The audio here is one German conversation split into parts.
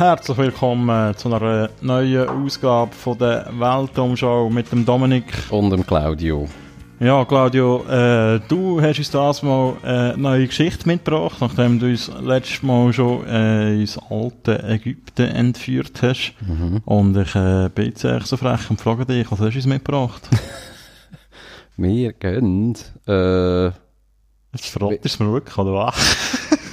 herzlich willkommen zu einer neuen Ausgabe von der Weltumschau mit dem Dominik. Und dem Claudio. Ja, Claudio, äh, du hast uns das mal eine neue Geschichte mitgebracht, nachdem du uns letztes Mal schon äh, ins alte Ägypten entführt hast. Mhm. Und ich äh, bin jetzt echt so frech und frage dich, was hast du uns mitgebracht? Wir gehen... Äh, Jetzt verratest du es mir wirklich, oder was?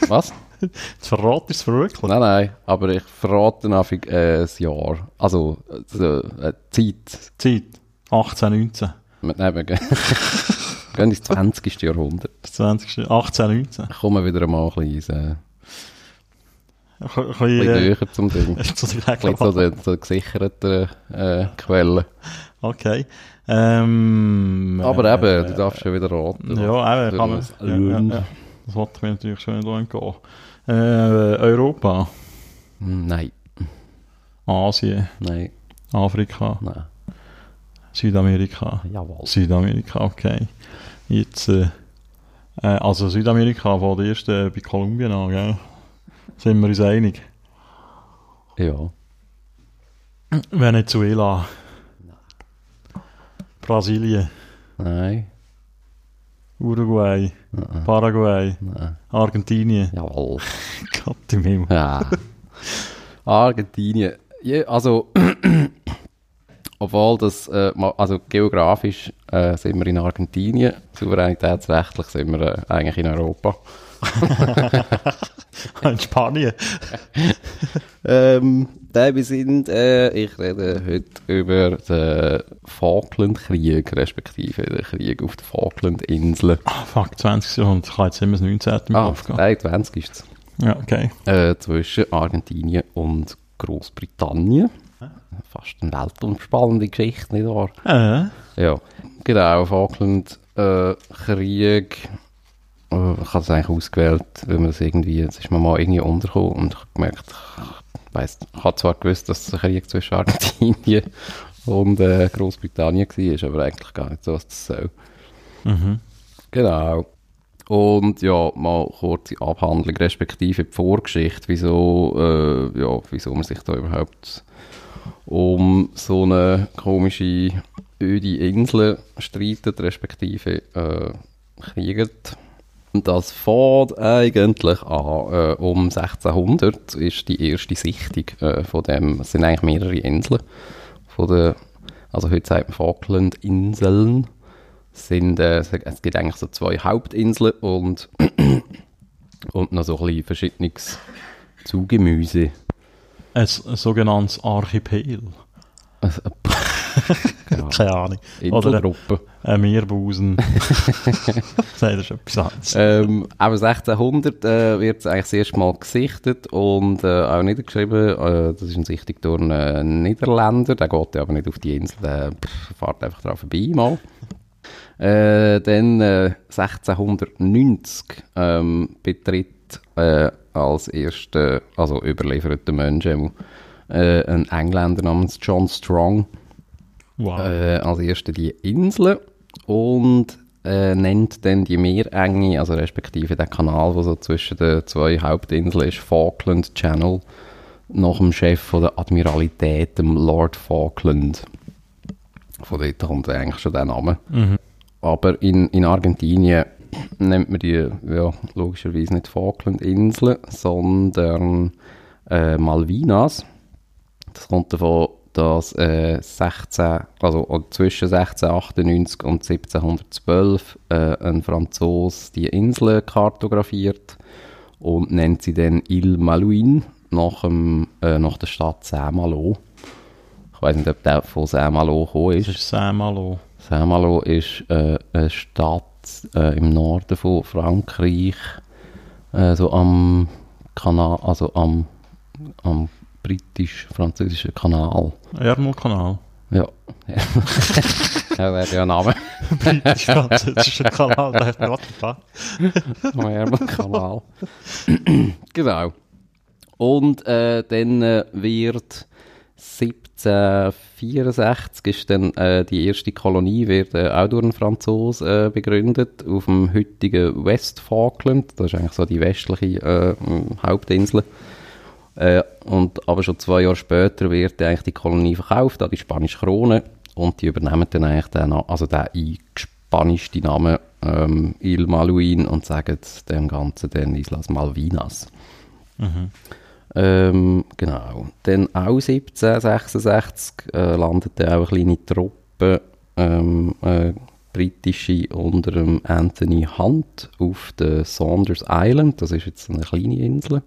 was? Jetzt verratest du es wirklich? Nein, nein, aber ich verrate nach äh, ein Jahr. Also, äh, Zeit. Zeit. 18, 19. Nein, wir gehen, ins 20. Jahrhundert. Das 20. 18, 19. Kommen wir wieder mal ein bisschen, äh, ein bisschen, näher zum Ding. zu bisschen so den, so gesicherten äh, Quellen. Okay. Ähm, Aber äh, eben, du darfst schon wieder raten. Ja, eben, kann man, ja, ja, ja. Das wollte mir natürlich schon nicht entgehen. Äh, Europa? Nein. Asien? Nein. Afrika? Nein. Südamerika? Jawohl. Südamerika, okay. Jetzt, äh, also Südamerika fängt erst äh, bei Kolumbien an, gell? Sind wir uns einig? Ja. Venezuela? Nein. Brasilien? Nein. Uruguay? Nein. Paraguay? Nein. Argentinien? Jawohl. Gott im Himmel. Ja. Argentinien. Ja, also, obwohl das, äh, also geografisch äh, sind wir in Argentinien, souveränitätsrechtlich sind wir äh, eigentlich in Europa. in Spanien. ähm, wir sind, äh, ich rede heute über den Falklandkrieg, respektive den Krieg auf den Falklandinseln. Ah, fuck, 20 Jahrhundert, ich habe jetzt immer das 19. im ah, Kopf Nein, 20 ist es. Ja, okay. Äh, zwischen Argentinien und Großbritannien. Fast eine weltumspannende Geschichte, nicht wahr? Äh. Ja, genau, Falklandkrieg. Äh, Krieg. Äh, ich habe es eigentlich ausgewählt, weil man das irgendwie, es ist mir mal irgendwie untergekommen und ich habe gemerkt, ich weiss, ich habe zwar gewusst, dass es ein Krieg zwischen Argentinien und äh, Großbritannien war, aber eigentlich gar nicht so, was das soll. Mhm. Genau. Und ja, mal kurze Abhandlung, respektive die Vorgeschichte, wieso, äh, ja, wieso man sich da überhaupt um so eine komische, öde Insel streitet, respektive äh, kriegt. Das fängt eigentlich an. Äh, um 1600 ist die erste Sichtung äh, von dem, es sind eigentlich mehrere Inseln, von der, also heute sagt man Falklandinseln, sind, äh, es gibt eigentlich so zwei Hauptinseln und, und noch so ein bisschen verschiedenes Zugemüse. Ein, ein sogenanntes Archipel. Also, ja. Keine Ahnung. Inselgruppe. Ein Meerbusen. das ist etwas anderes. Ähm, aber 1600 äh, wird es eigentlich das erste Mal gesichtet und äh, auch niedergeschrieben. Äh, das ist eine Sichtung durch einen Niederländer. Der geht aber nicht auf die Insel, der fährt einfach drauf vorbei mal. Äh, dann äh, 1690 ähm, betritt äh, als erster, also überlieferter Mensch, äh, ein Engländer namens John Strong wow. äh, als erster die Insel und äh, nennt dann die Meerenge, also respektive den Kanal, der so zwischen den zwei Hauptinseln ist, Falkland Channel, nach dem Chef von der Admiralität, dem Lord Falkland. Von dort kommt eigentlich schon der Name. Mhm. Aber in, in Argentinien nennt man die ja, logischerweise nicht Falklandinseln, sondern äh, Malvinas. Das kommt davon, dass äh, 16, also zwischen 1698 und 1712 äh, ein Franzos die Insel kartografiert und nennt sie dann Ile Malouine nach, dem, äh, nach der Stadt Saint-Malo. Ich weiß nicht, ob der von Saint-Malo gekommen ist. Das ist Saint-Malo. Saint-Malo ist äh, eine Stadt äh, im Norden von Frankreich, äh, so am Kanal, also am, am britisch-französischen Kanal. Ärmelkanal. Ja. ja, wäre ja ein Name. britisch-französischer Kanal, der hat gerade Am Ärmelkanal. genau. Und äh, dann äh, wird 1764 ist dann äh, die erste Kolonie wird äh, auch durch einen Franzos äh, begründet auf dem heutigen West Falkland. Das ist eigentlich so die westliche äh, Hauptinsel. Äh, und, aber schon zwei Jahre später wird eigentlich die Kolonie verkauft an die spanische Krone und die übernehmen dann eigentlich den, also den eingespanischten Namen ähm, Il Maluin und sagen dem Ganzen dann Islas Malvinas. Mhm. Ähm, genau. Dann auch 1766 äh, landet dann auch eine kleine Truppe ähm, äh, britische unter Anthony Hunt auf der Saunders Island. Das ist jetzt eine kleine Insel.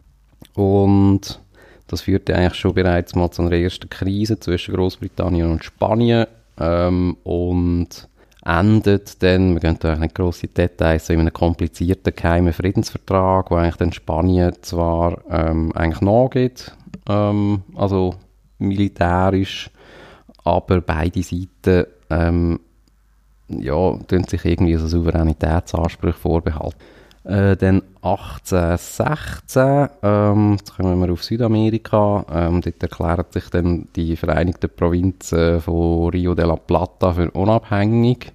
Und das führte eigentlich schon bereits mal zu einer ersten Krise zwischen Großbritannien und Spanien. Ähm, und endet dann, wir gehen da nicht grosse Details, so in einem komplizierten geheimen Friedensvertrag, wo eigentlich dann Spanien zwar ähm, eigentlich nachgeht, ähm, also militärisch, aber beide Seiten ähm, ja, sich irgendwie so Souveränitätsansprüche vorbehalten. Äh, dann 1816, ähm, jetzt kommen wir auf Südamerika, ähm, dort erklären sich dann die Vereinigten Provinzen von Rio de la Plata für unabhängig.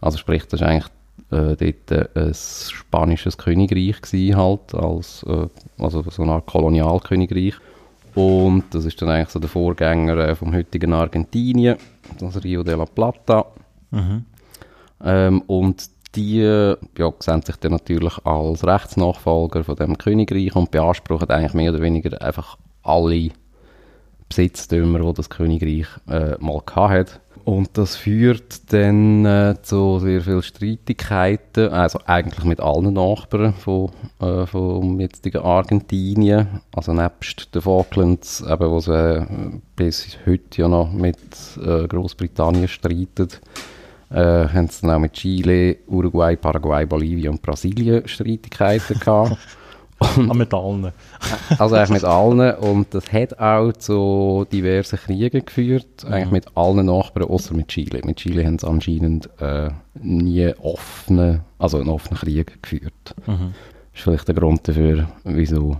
Also sprich, das war eigentlich äh, dort ein spanisches Königreich gewesen, halt, als, äh, also so eine Art Kolonialkönigreich. Und das ist dann eigentlich so der Vorgänger äh, vom heutigen Argentinien, das Rio de la Plata. Mhm. Ähm, und die ja, sehen sich dann natürlich als Rechtsnachfolger von dem Königreich und beanspruchen eigentlich mehr oder weniger einfach alle Besitztümer, die das Königreich äh, mal hat. Und das führt dann äh, zu sehr vielen Streitigkeiten, also eigentlich mit allen Nachbarn von, äh, vom jetzigen Argentinien, also nebst den Falklands, eben, wo sie äh, bis heute ja noch mit äh, Großbritannien streiten äh, haben sie dann auch mit Chile, Uruguay, Paraguay, Bolivien und Brasilien Streitigkeiten gehabt. Und, ah, mit allen. also eigentlich mit allen. Und das hat auch zu diversen Kriegen geführt. Mhm. Eigentlich mit allen Nachbarn, außer mit Chile. Mit Chile haben sie anscheinend äh, nie offene, also einen offenen Krieg geführt. Mhm. Das ist vielleicht der Grund dafür, wieso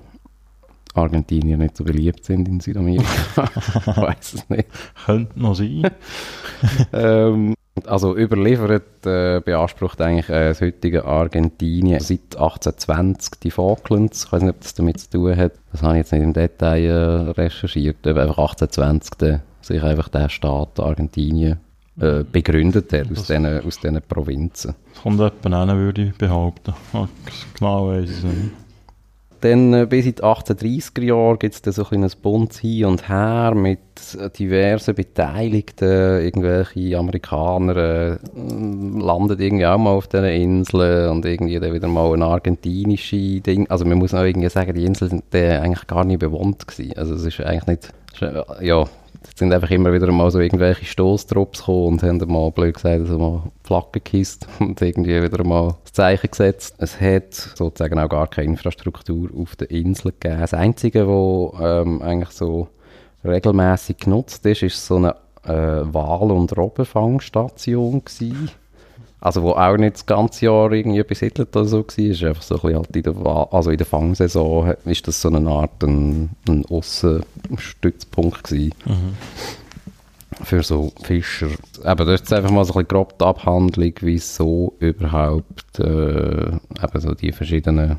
Argentinier nicht so beliebt sind in Südamerika. ich weiß es nicht. Könnte noch sein. ähm, also überliefert äh, beansprucht eigentlich äh, das heutige Argentinien seit 1820 die Falklands. Ich weiß nicht, ob das damit zu tun hat. Das habe ich jetzt nicht im Detail äh, recherchiert. Aber einfach 1820 sich einfach der Staat Argentinien äh, begründet hat aus diesen, aus diesen Provinzen. Kommt etwa hin, würde ich behaupten. Genau weiß ich es nicht. Dann äh, bis in die 1830er Jahre gibt es dann so ein kleines Bundes hin und her mit diversen Beteiligten. Irgendwelche Amerikaner äh, landen irgendwie auch mal auf diesen Inseln und irgendwie dann wieder mal ein argentinische Ding. Also man muss auch irgendwie sagen, die Inseln sind eigentlich gar nicht bewohnt gewesen. Also es ist eigentlich nicht, ja, es sind einfach immer wieder mal so irgendwelche Stoßtrupps gekommen und haben mal, blöd gesagt, also mal Flaggen gekisst und irgendwie wieder mal das Zeichen gesetzt. Es hat sozusagen auch gar keine Infrastruktur auf der Insel gegeben. Das Einzige, was ähm, eigentlich so regelmäßig genutzt ist, ist so eine äh, Wal- und Robbenfangstation. Also wo auch nicht das ganze Jahr irgendwie besiedelt oder so war, ist einfach so ein bisschen halt in der, also in der Fangsaison ist das so eine Art ein, ein Aussenstützpunkt gewesen. Mhm. Für so Fischer. Aber das ist einfach mal so ein bisschen grob die Abhandlung, wieso überhaupt äh, eben so die verschiedenen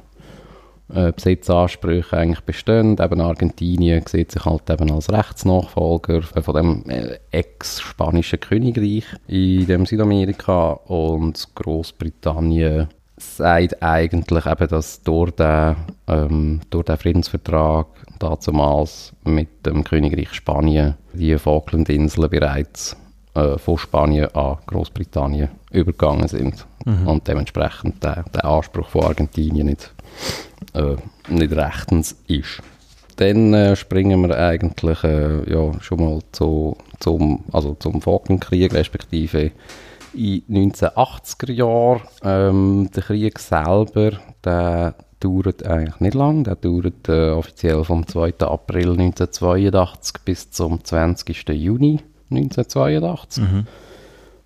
äh, Besitzansprüche eigentlich bestehen. Eben Argentinien sieht sich halt eben als Rechtsnachfolger von dem äh, ex-spanischen Königreich in dem Südamerika und Großbritannien sagt eigentlich eben, dass durch den, ähm, durch den Friedensvertrag damals mit dem Königreich Spanien die Falklandinseln bereits äh, von Spanien an Großbritannien übergegangen sind mhm. und dementsprechend der, der Anspruch von Argentinien nicht äh, nicht rechtens ist. Dann äh, springen wir eigentlich äh, ja, schon mal zu, zum, also zum Falklandkrieg, respektive in 1980er Jahren. Ähm, der Krieg selber, der dauert eigentlich nicht lang. Der dauert äh, offiziell vom 2. April 1982 bis zum 20. Juni 1982. Mhm.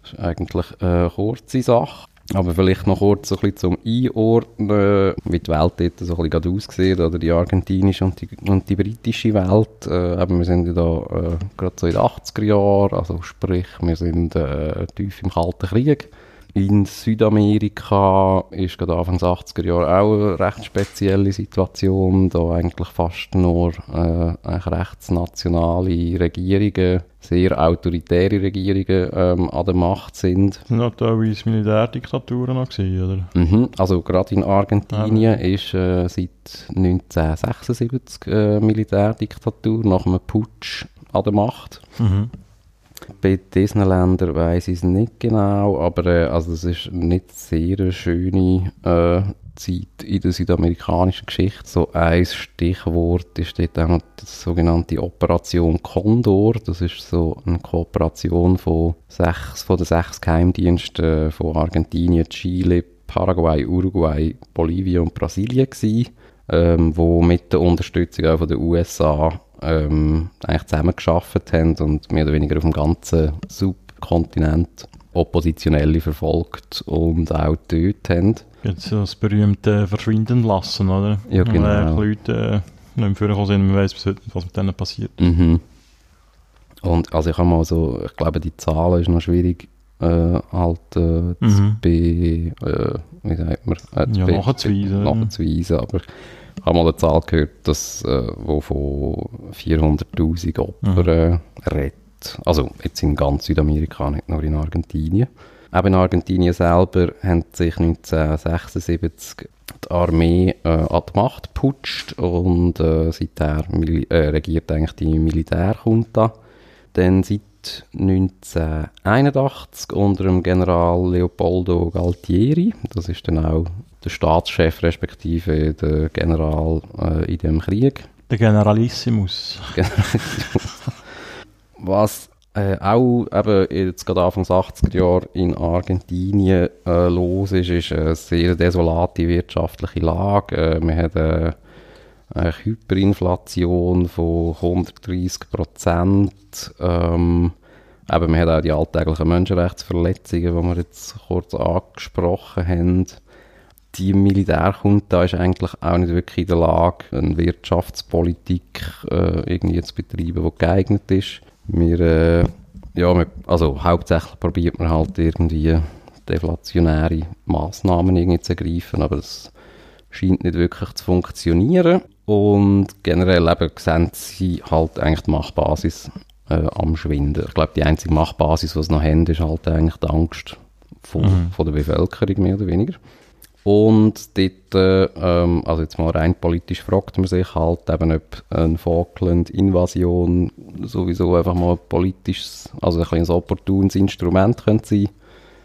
Das ist eigentlich eine kurze Sache. Aber vielleicht noch kurz so ein zum Einordnen, wie die Welt dort so ein bisschen aussieht, oder die argentinische und die, und die britische Welt. Äh, eben, wir sind ja da äh, gerade so in den 80er Jahren, also sprich, wir sind äh, tief im Kalten Krieg. In Südamerika ist gerade Anfang der 80er Jahre auch eine recht spezielle Situation, da eigentlich fast nur äh, rechtsnationale Regierungen, sehr autoritäre Regierungen ähm, an der Macht sind. Sind noch teilweise Militärdiktaturen noch gewesen, oder? Mhm. Also gerade in Argentinien ist äh, seit 1976 äh, Militärdiktatur nach einem Putsch an der Macht. Mhm. Bei diesen Ländern weiss ich es nicht genau, aber äh, also es ist nicht sehr eine schöne äh, Zeit in der südamerikanischen Geschichte. So ein Stichwort ist dort auch noch die sogenannte Operation Condor. Das ist so eine Kooperation von sechs, von den sechs Geheimdiensten von Argentinien, Chile, Paraguay, Uruguay, Bolivien und Brasilien gewesen, ähm, wo mit der Unterstützung auch von den USA ähm, eigentlich zusammengearbeitet haben und mehr oder weniger auf dem ganzen Subkontinent Oppositionelle verfolgt und auch getötet haben. Jetzt so das berühmte Verschwinden lassen, oder? Ja, genau. Wo äh, Leute äh, nicht mehr vorgekommen sind, man weiß bis heute was mit denen passiert. Mhm. Und also ich habe mal so, ich glaube die Zahlen ist noch schwierig äh, halt äh, zu Mhm. be, äh, wie sagt man, äh, Ja, nachzuweisen, nachzuweisen, aber ich habe mal eine Zahl gehört, dass, äh, wo von 400'000 Opfern äh, redet. Also jetzt in ganz Südamerika, nicht nur in Argentinien. Eben in Argentinien selber haben sich 1976 die Armee äh, an die Macht geputscht und äh, seither äh, regiert eigentlich die Militärjunta. Dann seit 1981 unter dem General Leopoldo Galtieri, das ist dann auch der Staatschef respektive der General äh, in dem Krieg. Der Generalissimus. Was äh, auch eben jetzt gerade Anfang der 80er Jahre in Argentinien äh, los ist, ist eine sehr desolate wirtschaftliche Lage. Äh, man hat äh, eine Hyperinflation von 130 Prozent. Ähm, eben, man hat auch die alltäglichen Menschenrechtsverletzungen, die wir jetzt kurz angesprochen haben. Die Militärjunta ist eigentlich auch nicht wirklich in der Lage, eine Wirtschaftspolitik äh, irgendwie zu betreiben, die geeignet ist. Wir, äh, ja, wir, also hauptsächlich probiert man halt irgendwie deflationäre Massnahmen irgendwie zu ergreifen, aber das scheint nicht wirklich zu funktionieren. Und generell eben sehen sie halt eigentlich die Machtbasis äh, am Schwinden. Ich glaube, die einzige Machtbasis, die sie noch haben, ist halt eigentlich die Angst von, Mhm. von der Bevölkerung, mehr oder weniger. Und dort, äh, ähm, also jetzt mal rein politisch fragt man sich halt eben, ob eine Falkland-Invasion sowieso einfach mal ein politisches, also ein kleines opportunes Instrument könnte sein.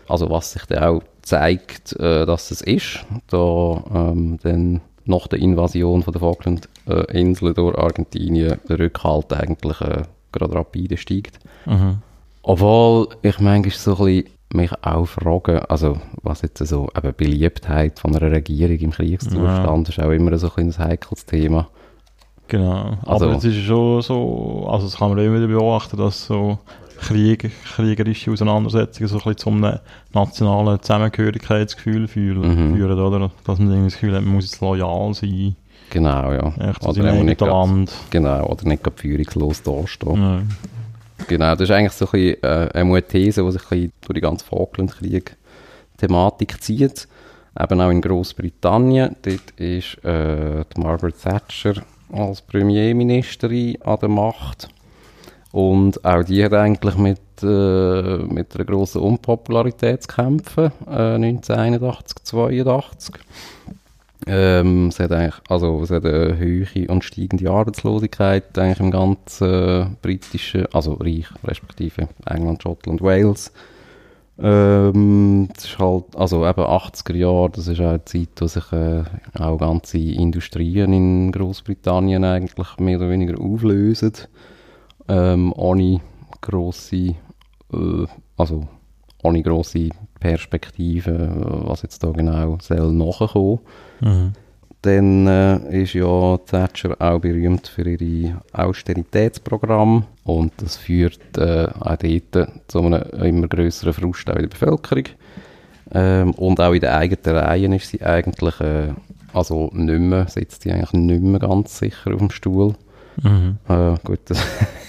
Also was sich dann auch zeigt, äh, dass es ist, da ähm, dann nach der Invasion von der Falklandinseln durch Argentinien der Rückhalt eigentlich äh, gerade rapide steigt. Mhm. Obwohl ich manchmal so ein bisschen mich auch frage, also was jetzt so eben Beliebtheit von einer Regierung im Kriegszustand ist auch immer so ein, ein heikles Thema. Genau. Also- Aber es ist schon so, also das kann man immer wieder beobachten, dass so Krieg, kriegerische Auseinandersetzungen so ein bisschen zu einem nationalen Zusammengehörigkeitsgefühl führen, Mhm. führen oder? Dass man irgendwie das Gefühl hat, man muss jetzt loyal sein, Genau, ja. echt zu Oder seinem nicht grad- Land. Genau, oder nicht gerade führungslos dastehen. Ja. Genau, das ist eigentlich so ein bisschen äh, eine These, die sich ein bisschen durch die ganze Falklandkrieg-Thematik zieht. Eben auch in Großbritannien. Dort ist äh, die Margaret Thatcher als Premierministerin an der Macht. Und auch die hat eigentlich mit, äh, mit einer grossen Unpopularität zu kämpfen, äh, 1981, 82. Ähm, es hat eigentlich, also es hat eine hohe und steigende Arbeitslosigkeit eigentlich im ganzen äh, britischen, also Reich, respektive England, Schottland, Wales. Ähm, das ist halt, also eben 80er Jahre, das ist auch eine Zeit, wo sich äh, auch ganze Industrien in Großbritannien eigentlich mehr oder weniger auflösen. Ähm, ohne grosse, äh, also ohne grosse Perspektive, was jetzt da genau soll nachkommen. Mhm. Dann äh, ist ja Thatcher auch berühmt für ihre Austeritätsprogramm und das führt äh, auch dort zu einem immer größeren Frust auch in der Bevölkerung. Ähm, und auch in den eigenen Reihen ist sie eigentlich, äh, also nicht mehr, sitzt sie eigentlich nicht mehr ganz sicher auf dem Stuhl. Mhm. Äh, gut, das,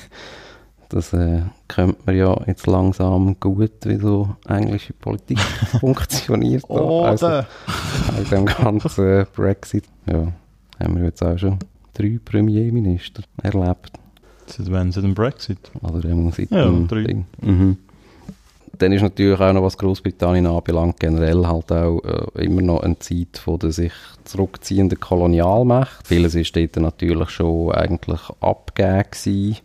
Das äh, kennt man ja jetzt langsam gut, wie so englische Politik funktioniert. Oh, also, in dem ganzen Brexit. Ja, haben wir jetzt auch schon drei Premierminister erlebt. Seit wann? Seit dem Brexit? Oder eben seit Ja, dem drei. Ding. Mhm. Dann ist natürlich auch noch, was Großbritannien anbelangt, generell halt auch äh, immer noch eine Zeit von der sich zurückziehenden Kolonialmacht. Vieles ist dort natürlich schon eigentlich abgegeben gewesen.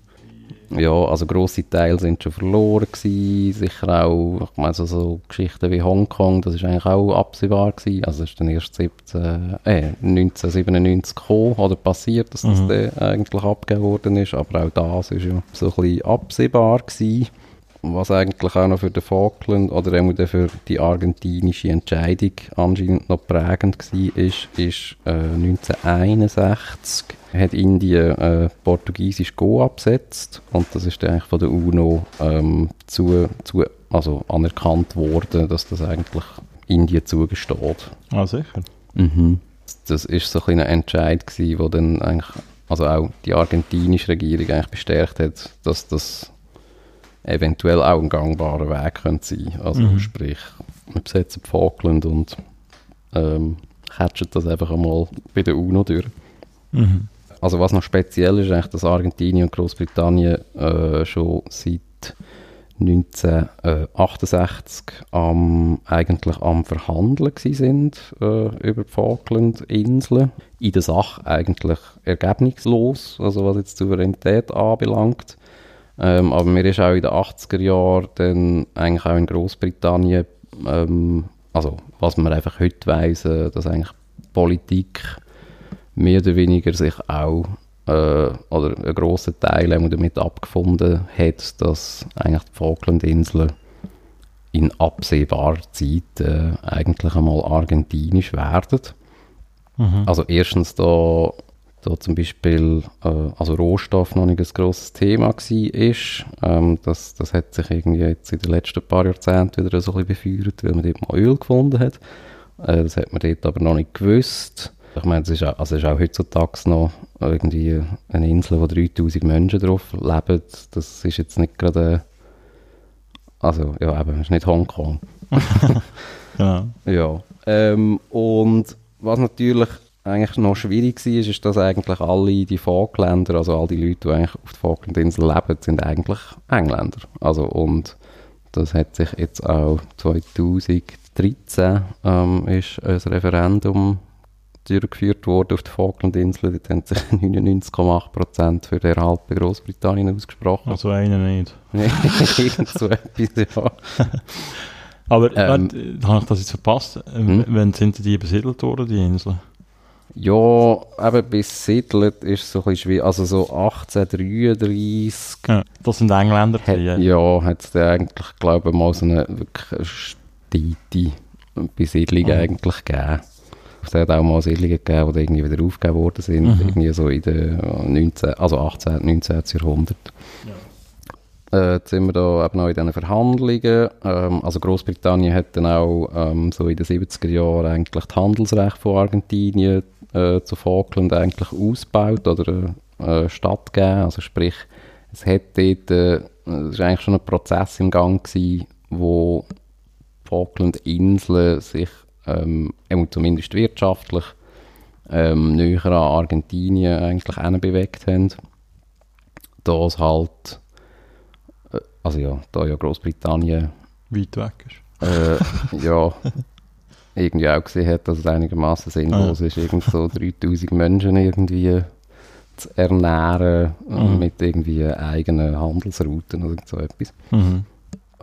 Ja, also grosse Teile sind schon verloren gewesen. Sicher auch, ich meine, so, so Geschichten wie Hongkong, das ist eigentlich auch absehbar gewesen. Also es ist dann erst 17, äh, 1997 gekommen oder passiert, dass das Mhm. dann eigentlich abgegeben worden ist. Aber auch das ist ja so ein bisschen absehbar gewesen. Was eigentlich auch noch für den Falkland oder auch für die argentinische Entscheidung anscheinend noch prägend war, ist, ist äh, 1961 hat Indien äh, portugiesisch Go abgesetzt und das ist eigentlich von der UNO ähm, zu, zu, also anerkannt worden, dass das eigentlich Indien zugesteht. Ah, sicher. Mhm. Das ist so ein kleiner Entscheid gewesen, wo dann eigentlich, also auch die argentinische Regierung eigentlich bestärkt hat, dass das eventuell auch ein gangbarer Weg könnte sein. Also Mhm. sprich, wir besetzen die Falkland und ähm, catchen das einfach einmal bei der UNO durch. Mhm. Also was noch speziell ist, eigentlich, dass Argentinien und Großbritannien äh, schon seit 1968 am, eigentlich am Verhandeln sind äh, über die Falklandinseln. In der Sache eigentlich ergebnislos, also was jetzt die Souveränität anbelangt. Ähm, aber mir ist auch in den 80er Jahren dann eigentlich auch in Großbritannien, ähm, also was man einfach heute weiss, äh, dass eigentlich Politik mehr oder weniger sich auch äh, oder ein grosser Teil damit abgefunden hat, dass eigentlich die Falklandinseln in absehbarer Zeit äh, eigentlich einmal argentinisch werden. Mhm. Also erstens da, da zum Beispiel äh, also Rohstoff noch nicht ein grosses Thema war. ist. Ähm, das, das hat sich irgendwie jetzt in den letzten paar Jahrzehnten wieder so ein bisschen befeuert, weil man dort mal Öl gefunden hat. Äh, das hat man dort aber noch nicht gewusst. Ich meine, es ist, auch, also ist auch heutzutage noch irgendwie eine Insel, wo 3000 Menschen drauf leben. Das ist jetzt nicht gerade... Also, ja, eben, es ist nicht Hongkong. Genau. Ja, ähm, und was natürlich eigentlich noch schwierig war, ist, dass eigentlich alle die Falkländer, also all die Leute, die eigentlich auf der Falklandinsel leben, sind eigentlich Engländer. Also und das hat sich jetzt auch 2013 ähm, ist ein Referendum durchgeführt worden auf der Falklandinseln. Dort haben sich 99,8% für den Erhalt Großbritannien ausgesprochen. Also einer nicht. Irgend so etwas, ja. Aber Ähm, habe ich das jetzt verpasst? Hm? Wann sind die besiedelt worden, die Inseln? Ja, eben bis Siedlet ist so ein bisschen schwierig. Also so 1833 Ja, das sind Engländer. hat, ja, hat es eigentlich, glaube ich, mal so eine wirklich steite Besiedlung Mhm. eigentlich gegeben. Es hat auch mal Siedlungen gegeben, die irgendwie wieder aufgegeben worden sind, Mhm. irgendwie so in den 19, also 18., 19. Jahrhundert. Äh, jetzt sind wir da eben noch in diesen Verhandlungen. Ähm, also Großbritannien hat dann auch ähm, so in den 70er Jahren eigentlich das Handelsrecht von Argentinien äh, zu Falkland eigentlich ausgebaut oder äh, stattgegeben. Also sprich, es hat dort, äh, es ist eigentlich schon ein Prozess im Gang gewesen, wo Falklandinseln sich ähm, zumindest wirtschaftlich ähm, näher an Argentinien eigentlich bewegt haben. Da es halt, also ja, da ja Großbritannien Weit weg ist. äh, ja, irgendwie auch gesehen hat, dass es einigermaßen sinnlos ist, irgend so 3000 Menschen irgendwie zu ernähren äh, Mhm. mit irgendwie eigenen Handelsrouten oder so etwas. Mhm.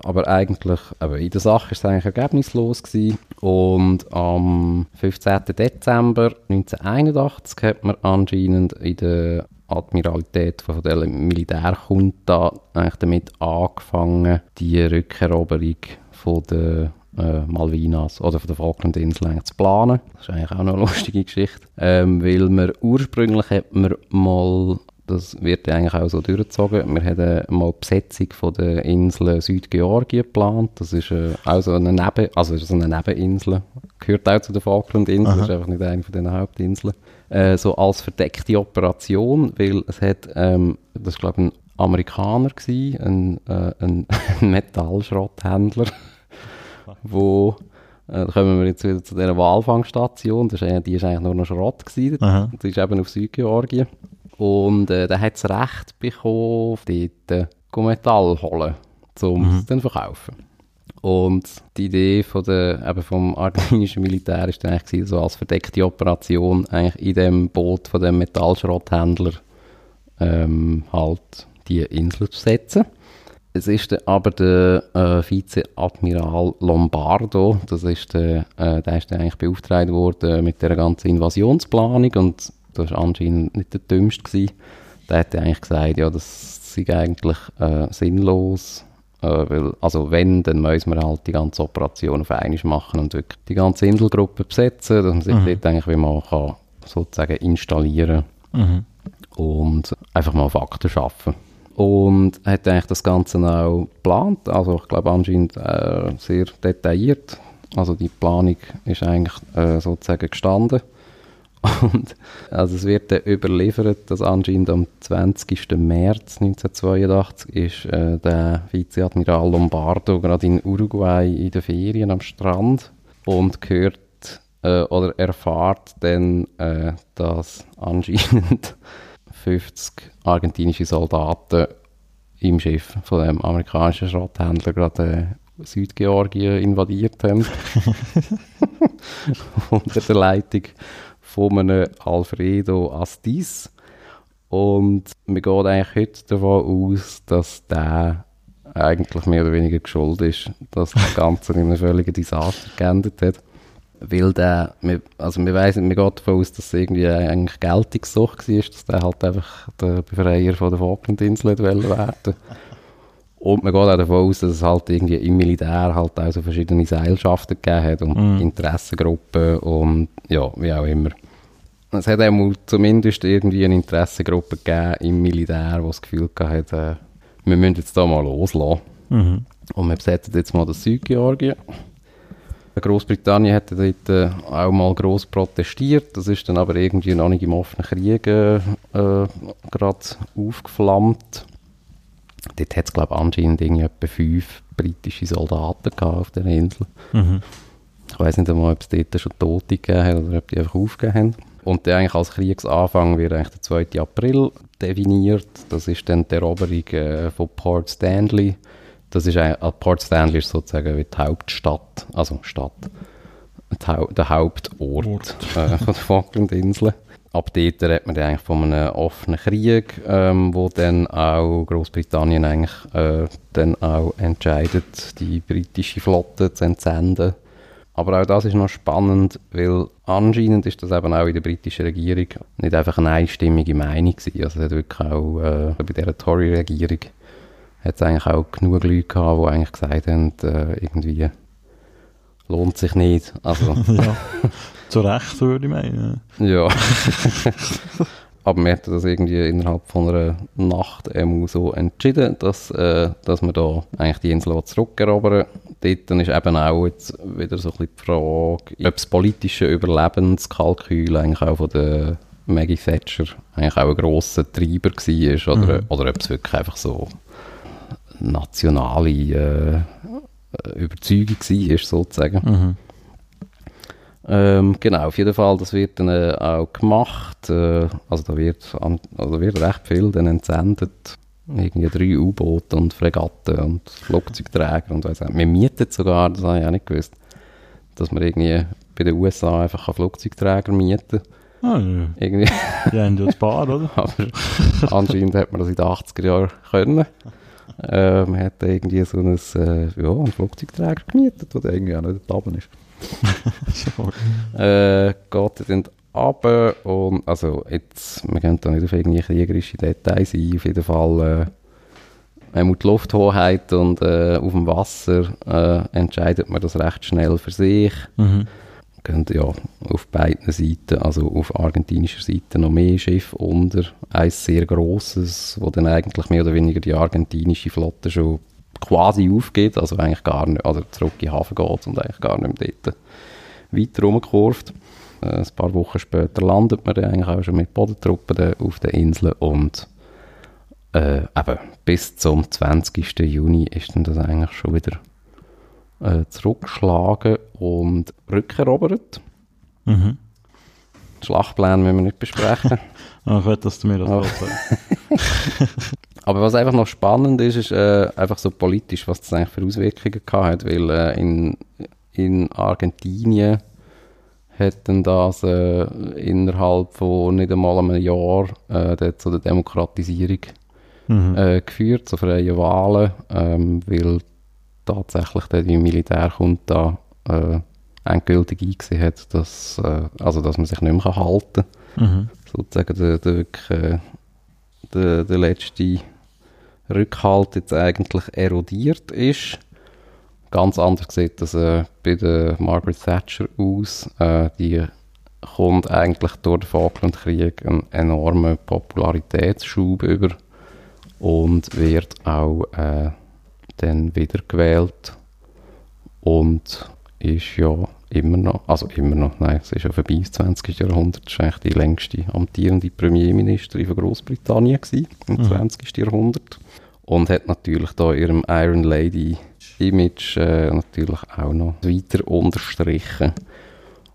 Aber eigentlich, aber in der Sache ist es eigentlich ergebnislos gewesen. Und am 15. Dezember 1981 hat man anscheinend in der Admiralität von der Militärjunta eigentlich damit angefangen, die Rückeroberung von der äh, Malvinas oder von der Falklandinseln zu planen. Das ist eigentlich auch noch eine lustige Geschichte. Ähm, weil man ursprünglich hat man mal das wird eigentlich auch so durchgezogen. Wir haben mal die Besetzung von der Insel Südgeorgien geplant. Das ist äh, auch so eine, Neben also so eine Nebeninsel. Gehört auch zu den Falklandinseln, Aha. ist einfach nicht eine von den Hauptinseln. Äh, so als verdeckte Operation, weil es hat, ähm, das ist glaube ich ein Amerikaner gewesen, ein, äh, ein Metallschrotthändler, wo äh, da kommen wir jetzt wieder zu dieser Walfangstation, das ist, die ist eigentlich nur noch Schrott gewesen, Aha. das ist eben auf Südgeorgien. Und äh, der hat das Recht bekommen, dort äh, Metall holen, um Mhm. es dann zu verkaufen. Und die Idee von der, eben vom argentinischen Militär ist dann eigentlich so als verdeckte Operation eigentlich in dem Boot von dem Metallschrotthändler ähm, halt die Insel zu setzen. Es ist dann aber der äh, Vizeadmiral Lombardo, das ist der, äh, der ist dann eigentlich beauftragt worden mit der ganzen Invasionsplanung und das war anscheinend nicht der dümmste. Der hat eigentlich gesagt, ja, das sei eigentlich äh, sinnlos, weil, also wenn, dann müssen wir halt die ganze Operation auf einmal machen und wirklich die ganze Inselgruppe besetzen, dass man sich Mhm. dort eigentlich wie man kann sozusagen installieren Mhm. und einfach mal Fakten schaffen. Und er hat eigentlich das Ganze auch geplant, also ich glaube anscheinend äh, sehr detailliert. Also die Planung ist eigentlich äh, sozusagen gestanden. Und also es wird dann überliefert, dass anscheinend am 20. März 1982 ist äh, der Vizeadmiral Lombardo gerade in Uruguay in den Ferien am Strand und hört äh, oder erfahrt dann, äh, dass anscheinend 50 argentinische Soldaten im Schiff von dem amerikanischen Schrotthändler gerade äh, Südgeorgien invadiert haben. Unter der Leitung von einem Alfredo Astis. Und wir gehen eigentlich heute davon aus, dass der eigentlich mehr oder weniger geschuld ist, dass das Ganze in einem völligen Desaster geendet hat. Weil der, also wir weiss nicht, wir gehen davon aus, dass es irgendwie eigentlich Geltungssucht war, dass der halt einfach der Befreier von der Falklandinseln werden Und man geht auch davon aus, dass es halt irgendwie im Militär halt auch so verschiedene Seilschaften gegeben hat und Mhm. Interessengruppen und ja, wie auch immer. Es hat zumindest irgendwie eine Interessengruppe gegeben im Militär, die das Gefühl gehabt hat, äh, wir müssen jetzt da mal loslassen. Mhm. Und wir besetzen jetzt mal das Südgeorgien. Großbritannien hat dort äh, auch mal gross protestiert. Das ist dann aber irgendwie noch nicht im offenen Krieg äh, äh, gerade aufgeflammt. Dort hat es, glaube ich, anscheinend irgendwie etwa fünf britische Soldaten gehabt auf der Insel. Mhm. Ich weiß nicht einmal, ob es dort schon Tote gegeben hat oder ob die einfach aufgegeben haben. Und dann eigentlich als Kriegsanfang wird eigentlich der 2. April definiert. Das ist dann die Eroberung äh, von Port Stanley. Das ist ein, äh, Port Stanley ist sozusagen wie die Hauptstadt, also Stadt, der Hauptort Ort. äh, von der Falklandinseln. Ab dort redet man dann eigentlich von einem offenen Krieg, ähm, wo dann auch Großbritannien eigentlich äh, dann auch entscheidet, die britische Flotte zu entsenden. Aber auch das ist noch spannend, weil anscheinend ist das eben auch in der britischen Regierung nicht einfach eine einstimmige Meinung gewesen. Also es hat wirklich auch äh, bei dieser Tory-Regierung hat es eigentlich auch genug Leute gehabt, die eigentlich gesagt haben, äh, irgendwie lohnt sich nicht. Also ja. Zu Recht würde ich meinen. ja. Aber wir hatten das irgendwie innerhalb von einer Nacht ähm, so entschieden, dass, äh, dass wir da eigentlich die Insel zurückerobern. Dort dann ist eben auch jetzt wieder so ein bisschen die Frage, ob das politische Überlebenskalkül eigentlich auch von der Maggie Thatcher eigentlich auch ein grosser Treiber war oder, Mhm. oder ob es wirklich einfach so nationale äh, Überzeugung war, sozusagen. Mhm. Ähm, genau, auf jeden Fall, das wird dann äh, auch gemacht. Äh, also da wird, an, also wird recht viel dann entsendet. Irgendwie drei U-Boote und Fregatten und Flugzeugträger und weiss auch. Wir mieten sogar, das habe ich auch nicht gewusst, dass man irgendwie bei den USA einfach einen Flugzeugträger mieten Ah, ja. Irgendwie. Die haben ja das Paar, oder? Aber anscheinend hat man das in den 80er Jahren können. Äh, man hat irgendwie so ein, äh, ja, einen Flugzeugträger gemietet, der irgendwie auch nicht da ist. äh, geht dann runter und also jetzt, wir können da nicht auf irgendwie kriegerische Details ein, auf jeden Fall äh, die Lufthoheit und äh, auf dem Wasser äh, entscheidet man das recht schnell für sich. Mhm. Gehen ja auf beiden Seiten, also auf argentinischer Seite noch mehr Schiffe unter, eins sehr grosses, wo dann eigentlich mehr oder weniger die argentinische Flotte schon quasi aufgeht, also eigentlich gar nicht, also zurück in den Hafen geht und eigentlich gar nicht mehr dort weiter rumkurvt. Äh, ein paar Wochen später landet man dann eigentlich auch schon mit Bodentruppen auf der Insel und äh, eben, bis zum 20. Juni ist dann das eigentlich schon wieder äh, zurückgeschlagen und rückerobert. Mhm. Schlachtpläne müssen wir nicht besprechen. Ah, ich will, dass du mir das Oh. sagst. Aber was einfach noch spannend ist, ist äh, einfach so politisch, was das eigentlich für Auswirkungen gehabt hat, weil äh, in, in Argentinien dann das äh, innerhalb von nicht einmal einem Jahr äh, zu der Demokratisierung Mhm. äh, geführt, zu freien Wahlen, ähm, weil tatsächlich dann die Militärjunta äh, endgültig eingesehen hat, dass, äh, also dass man sich nicht mehr halten kann Mhm. sozusagen der, der, wirklich, äh, der, der letzte Rückhalt jetzt eigentlich erodiert ist. Ganz anders sieht das äh, bei der Margaret Thatcher aus. Äh, die kommt eigentlich durch den Falklandkrieg einen enormen Popularitätsschub über und wird auch äh, dann wiedergewählt und ist ja immer noch, also immer noch, nein, es ist ja vorbei, das 20. Jahrhundert, das ist eigentlich die längste amtierende Premierministerin von Großbritannien im Mhm. 20. Jahrhundert. Und hat natürlich da ihrem Iron Lady Image äh, natürlich auch noch weiter unterstrichen.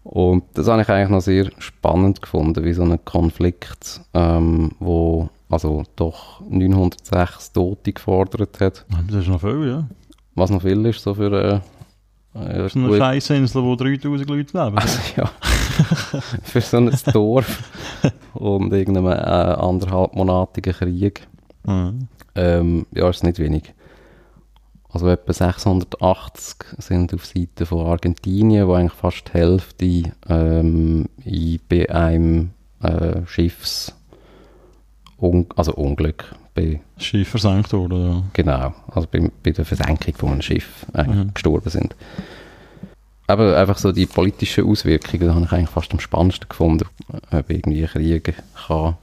Und das habe ich eigentlich noch sehr spannend gefunden, wie so ein Konflikt, ähm, wo also doch 906 Tote gefordert hat. Das ist noch viel, ja. Was noch viel ist, so für äh, Das ist eine Scheissinsel, wo 3000 Leute leben. also, ja, für so ein Dorf und irgendeinen äh, anderthalbmonatigen Krieg, Mhm. ähm, ja, ist nicht wenig. Also etwa 680 sind auf Seite von Argentinien, wo eigentlich fast die Hälfte ähm, in, bei einem äh, Schiffs Un also Unglück, bei, Schiff versenkt worden, ja. genau, also bei, bei der Versenkung von einem Schiff eigentlich Mhm. gestorben sind. Aber einfach so die politischen Auswirkungen, da habe ich eigentlich fast am spannendsten gefunden, ob irgendwie Krieg kann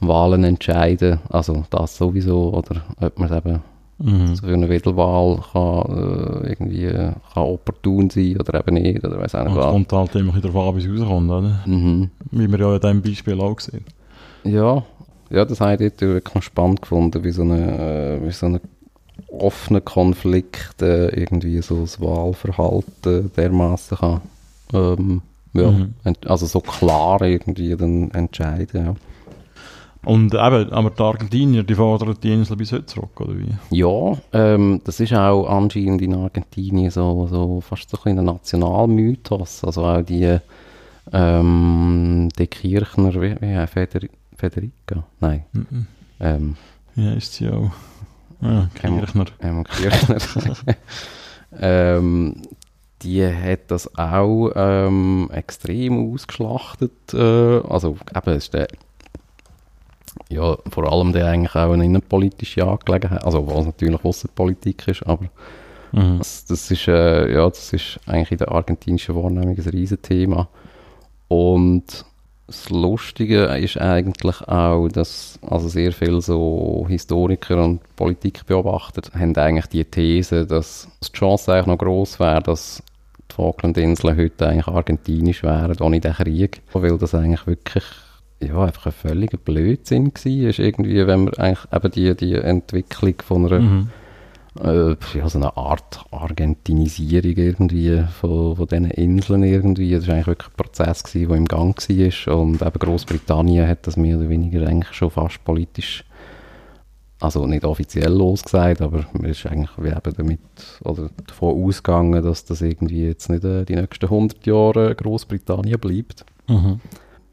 Wahlen entscheiden, also das sowieso, oder ob man es eben Mhm. so für eine Wiederwahl kann, äh, irgendwie äh, kann opportun sein oder eben nicht, oder weiß auch nicht es kommt halt immer wieder darauf an, wie es rauskommt, oder? Mhm. Wie wir ja in diesem Beispiel auch sehen. Ja, ja, das habe ich dort wirklich spannend gefunden, wie so eine, äh, wie so eine offene Konflikt äh, irgendwie so das Wahlverhalten dermaßen kann ähm, ja, Mhm. also so klar irgendwie dann entscheiden, ja. Und eben, aber die Argentinier, die fordern die Insel bis heute zurück, oder wie? Ja, ähm, das ist auch anscheinend in Argentinien so, so fast so ein kleiner Nationalmythos. Also auch die, ähm, die Kirchner, wie, wie heißt Feder, Federica? Nein, Mhm. ähm, Wie heisst sie auch? Ja, Kirchner. ähm, Kirchner. ähm, die hat das auch ähm, extrem ausgeschlachtet. Äh, also eben, es ist der, ja, vor allem der eigentlich auch eine innenpolitische Angelegenheit, also was natürlich Außenpolitik ist, aber Mhm. Das, das, ist, äh, ja, das ist eigentlich in der argentinischen Wahrnehmung ein Riesenthema. Und das Lustige ist eigentlich auch, dass also sehr viele so Historiker und Politikbeobachter haben eigentlich die These, dass die Chance eigentlich noch groß wäre, dass die Falklandinseln heute eigentlich argentinisch wären, ohne den Krieg. Weil das eigentlich wirklich ja, einfach ein völliger Blödsinn war. Irgendwie, wenn man eigentlich eben die, die Entwicklung von einer Mhm. Äh, ja, so eine Art Argentinisierung irgendwie von, von diesen Inseln irgendwie. Das war eigentlich wirklich ein Prozess, der im Gang war. Und eben Großbritannien hat das mehr oder weniger eigentlich schon fast politisch, also nicht offiziell losgesagt, aber man ist eigentlich wie eben damit oder davon ausgegangen, dass das irgendwie jetzt nicht äh, die nächsten 100 Jahre Großbritannien bleibt. Mhm.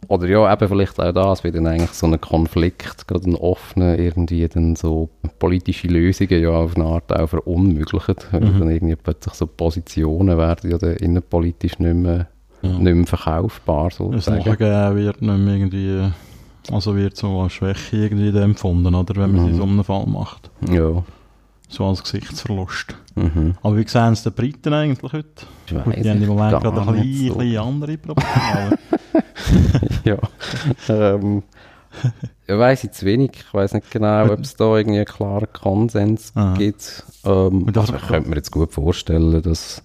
Oder ja, eben vielleicht auch das, wie dann eigentlich so ein Konflikt, gerade ein offener, irgendwie dann so politische Lösungen ja auf eine Art auch verunmöglicht. Weil Mhm. dann irgendwie plötzlich so Positionen werden ja dann innenpolitisch nicht mehr, Ja. nicht mehr verkaufbar, Es sozusagen. nachgegeben wird nicht mehr irgendwie, also wird so als Schwäche irgendwie empfunden, oder, wenn man es in Mhm. so einem Fall macht. Ja. So als Gesichtsverlust. Mhm. Aber wie sehen es die Briten eigentlich heute? Ich Gut, die haben im Moment gerade ein bisschen, so. bisschen andere Probleme. ja. ähm, ich weiss jetzt wenig. Ich weiss nicht genau, ob es da irgendwie einen klaren Konsens Aha. gibt. Ähm, also ich könnte mir jetzt gut vorstellen, dass,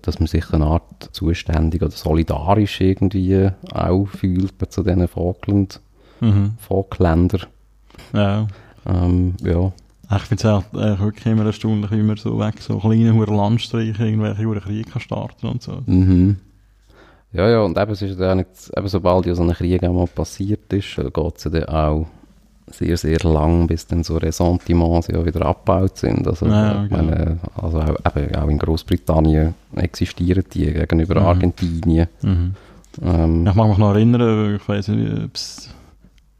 dass man sich eine Art zuständig oder solidarisch irgendwie auch fühlt zu diesen Falkland, mhm. Falkländer. Ja. Ähm, ja. Ich finde es halt, äh, wirklich immer erstaunlich, wie man so weg so kleine hure Landstreiche irgendwelche hure Kriege kann starten und so. Mhm. Ja, ja, und eben, es ist ja nicht, eben sobald ja so ein Krieg einmal passiert ist, äh, geht es ja dann auch sehr, sehr lang, bis dann so Ressentiments ja wieder abgebaut sind. Also, Ja, ich meine, also auch, eben, auch in Großbritannien existieren die gegenüber Mhm. Argentinien. Mhm. Ähm, Ich mag mich noch erinnern, ich weiß nicht, ob es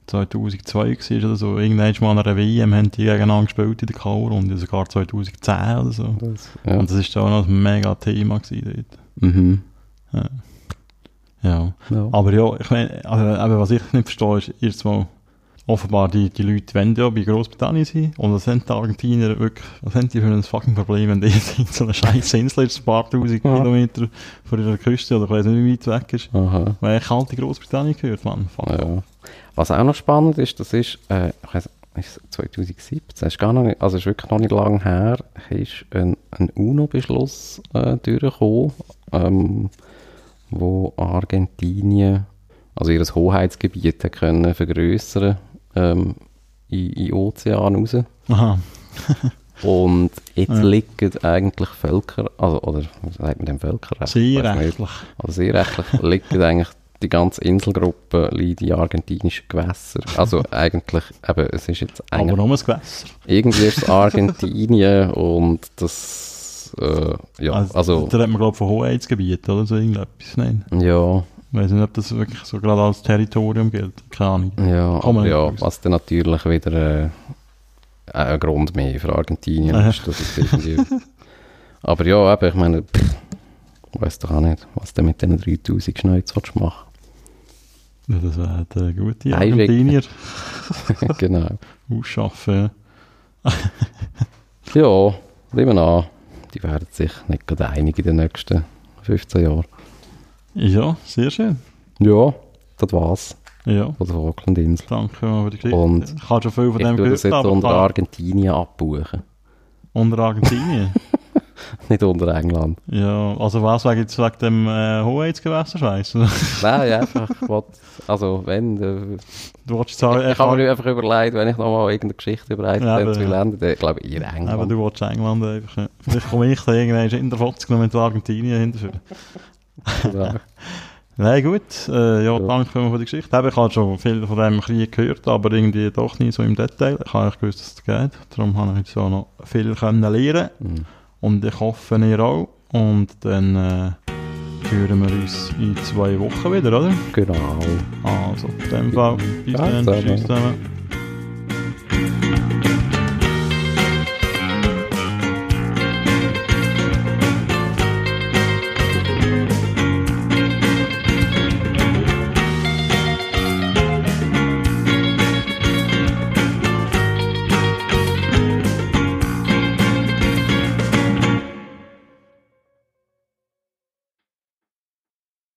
2002 war oder so, irgendwann mal an einer WM haben die gegeneinander gespielt in der K.O.-Runde, sogar 2010 oder so. das, ja. Und das war da noch ein mega Thema gewesen dort. Mhm. Ja. Ja. Aber ja, ich meine, aber, aber was ich nicht verstehe, ist erstmal, offenbar die, die Leute wollen ja bei Großbritannien sein und was sind die Argentinier wirklich, was haben die für ein fucking Problem, wenn die jetzt in so einer scheiß Insel ist, ein paar tausend Ja. Kilometer von ihrer Küste oder ich weiß nicht, wie weit weg ist. Aha. Weil ich halt die Großbritannien gehört, Mann. Fuck. Ja. Was auch noch spannend ist, das ist, äh, ich ist es 2017, ist gar noch nicht, also ist wirklich noch nicht lange her, ist ein, ein UNO-Beschluss äh, durchgekommen, ähm, wo Argentinien, also ihr Hoheitsgebiet können vergrößern ähm, in, in Ozean raus. Aha. Und jetzt Ja. liegen eigentlich Völker, also, oder wie sagt man dem Völkerrecht? Sehr Weiss nicht. rechtlich. Also sehr rechtlich liegt eigentlich die ganze Inselgruppe liegt in argentinischen Gewässern. Also eigentlich, eben, es ist jetzt Aber eigentlich, nur ein Gewässer. irgendwie ist es Argentinien und das, äh, ja, also, Da hat man, glaube ich, von Hoheitsgebiet oder so irgendetwas. Nein. ja, Ich weiß nicht, ob das wirklich so gerade als Territorium gilt. Keine Ahnung. ja, Kann aber ja, raus. was dann natürlich wieder äh, ein Grund mehr für Argentinien Aha. ist, das ist aber ja, eben, ich meine, pff, ich weiss doch auch nicht, was du mit diesen 3000 Schneuz willst machen Ja, das wäre eine gute. Argentinier genau. ausschaffen. Ja, nehmen an, die werden sich nicht gerade einig in den nächsten 15 Jahren. Ja, sehr schön. Ja, das war's Ja, von der Falklandinsel. danke die Geschichte. Und ich habe schon viel von Ich dem tue das gehört, jetzt aber unter Argentinien abbuchen. unter Argentinien. Nicht unter England. ja, also was wegen, jetzt wegen dem äh, Hoheitsgewässer-Scheiß? du Nein, einfach, will, also wenn, äh, wolltest jetzt sagen, ich habe mir einfach überlegt, wenn ich nochmal irgendeine Geschichte über eins Ja, ja, aber- zu lernen, dann glaube ich, ihr Aber England. du wolltest England einfach. ja. Vielleicht komme ich da irgendwann in der 40 noch mit Argentinien hinterher. Ja. Nein, gut. Äh, ja, Ja. danke für die Geschichte. Eben, Ich habe schon viel von dem Krieg gehört, aber irgendwie doch nie so im Detail. Ich habe gewusst, dass es geht. Darum habe ich jetzt auch noch viel können lernen. Mhm. Und ich hoffe, ihr auch. Und dann äh, hören wir uns in zwei Wochen wieder, oder? Genau. Also, in dem Fall, bis Ja, dann. Tschüss zusammen.